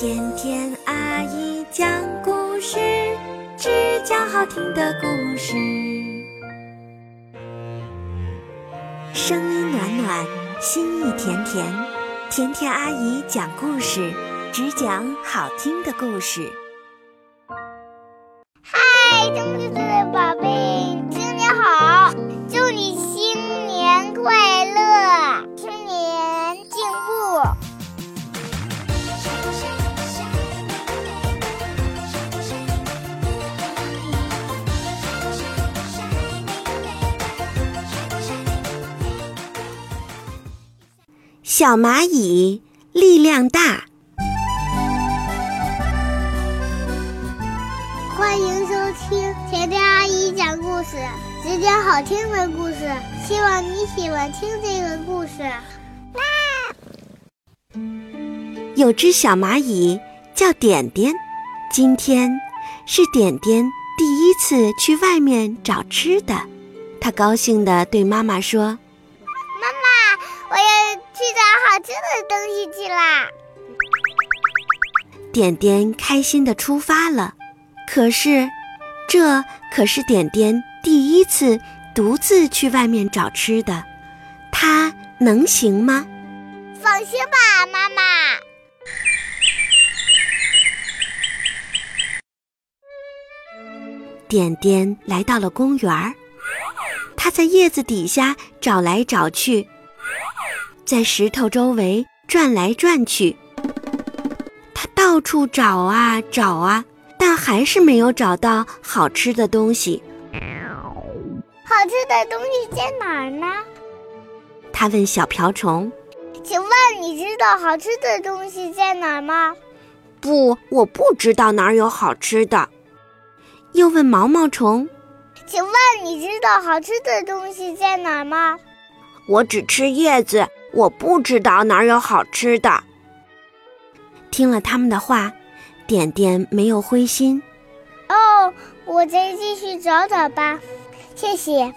甜甜阿姨讲故事，只讲好听的故事，声音暖暖，心意甜甜。甜甜阿姨讲故事，只讲好听的故事。嗨，中秋节的宝小蚂蚁力量大，欢迎收听甜甜阿姨讲故事，只讲好听的故事。希望你喜欢听这个故事。有只小蚂蚁叫点点，今天是点点第一次去外面找吃的，它高兴地对妈妈说。去找好吃的东西去啦！点点开心的出发了，可是，这可是点点第一次独自去外面找吃的，他能行吗？放心吧，妈妈。点点来到了公园儿，它在叶子底下找来找去，在石头周围转来转去，它到处找啊找啊，但还是没有找到好吃的东西。好吃的东西在哪儿呢？它问小瓢虫。请问你知道好吃的东西在哪儿吗？不，我不知道哪儿有好吃的。又问毛毛虫。请问你知道好吃的东西在哪儿吗？我只吃叶子，我不知道哪儿有好吃的。听了他们的话，点点没有灰心。哦，我再继续找找吧，谢谢。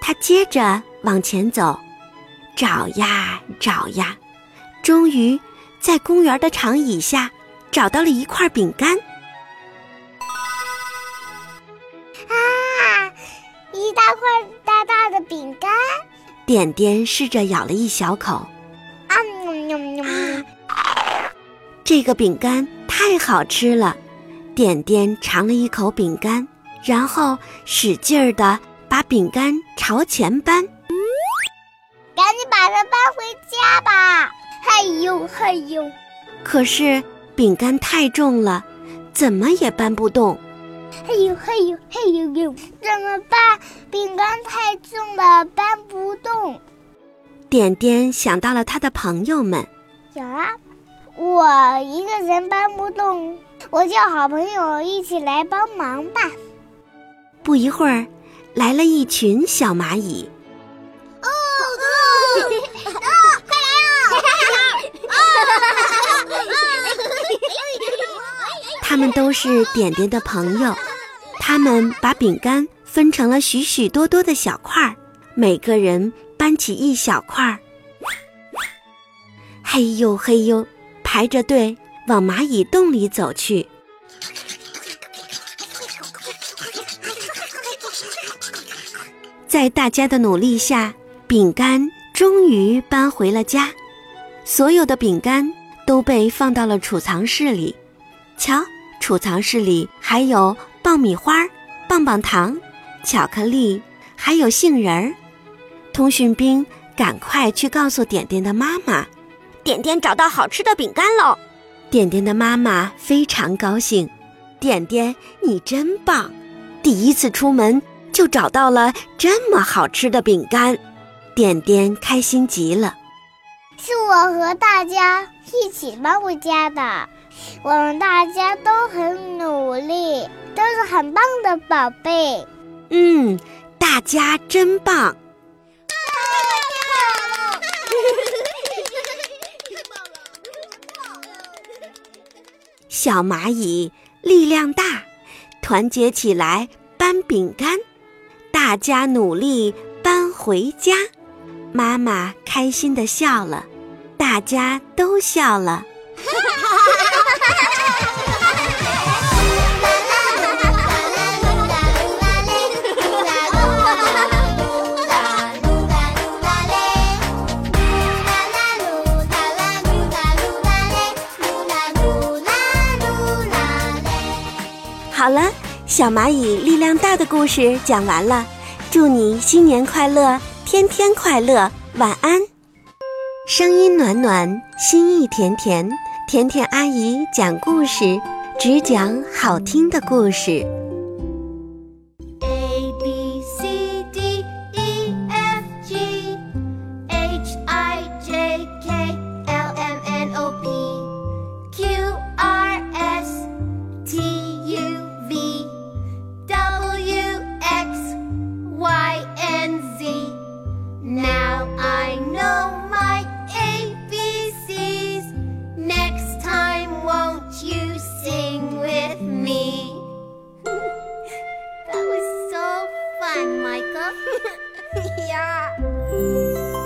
他接着往前走，找呀找呀，终于在公园的长椅下找到了一块饼干。点点试着咬了一小口，啊！这个饼干太好吃了。点点尝了一口饼干，然后使劲儿的把饼干朝前搬，赶紧把它搬回家吧！嘿呦嘿呦！可是饼干太重了，怎么也搬不动。嘿呦嘿呦嘿呦呦！怎么办？饼干太重了，搬不动。点点想到了他的朋友们。有啊，我一个人搬不动，我叫好朋友一起来帮忙吧。不一会儿，来了一群小蚂蚁。哦哦哦！快来啊！他们都是点点的朋友，他们把饼干分成了许许多多的小块儿，每个人搬起一小块儿。嘿呦嘿呦，排着队往蚂蚁洞里走去。在大家的努力下，饼干终于搬回了家。所有的饼干都被放到了储藏室里。瞧，储藏室里还有爆米花、棒棒糖、巧克力，还有杏仁儿。通讯兵赶快去告诉点点的妈妈：“点点找到好吃的饼干喽！”点点的妈妈非常高兴：“点点，你真棒！第一次出门就找到了这么好吃的饼干。”点点开心极了。是我和大家一起搬回家的，我们大家都很努力，都是很棒的宝贝。嗯，大家真棒！小蚂蚁力量大，团结起来搬饼干，大家努力搬回家。妈妈开心的笑了，大家都笑了。好了，小蚂蚁力量大的故事讲完了，祝你新年快乐，天天快乐，晚安。声音暖暖，心意甜甜，甜甜阿姨讲故事，只讲好听的故事。呀。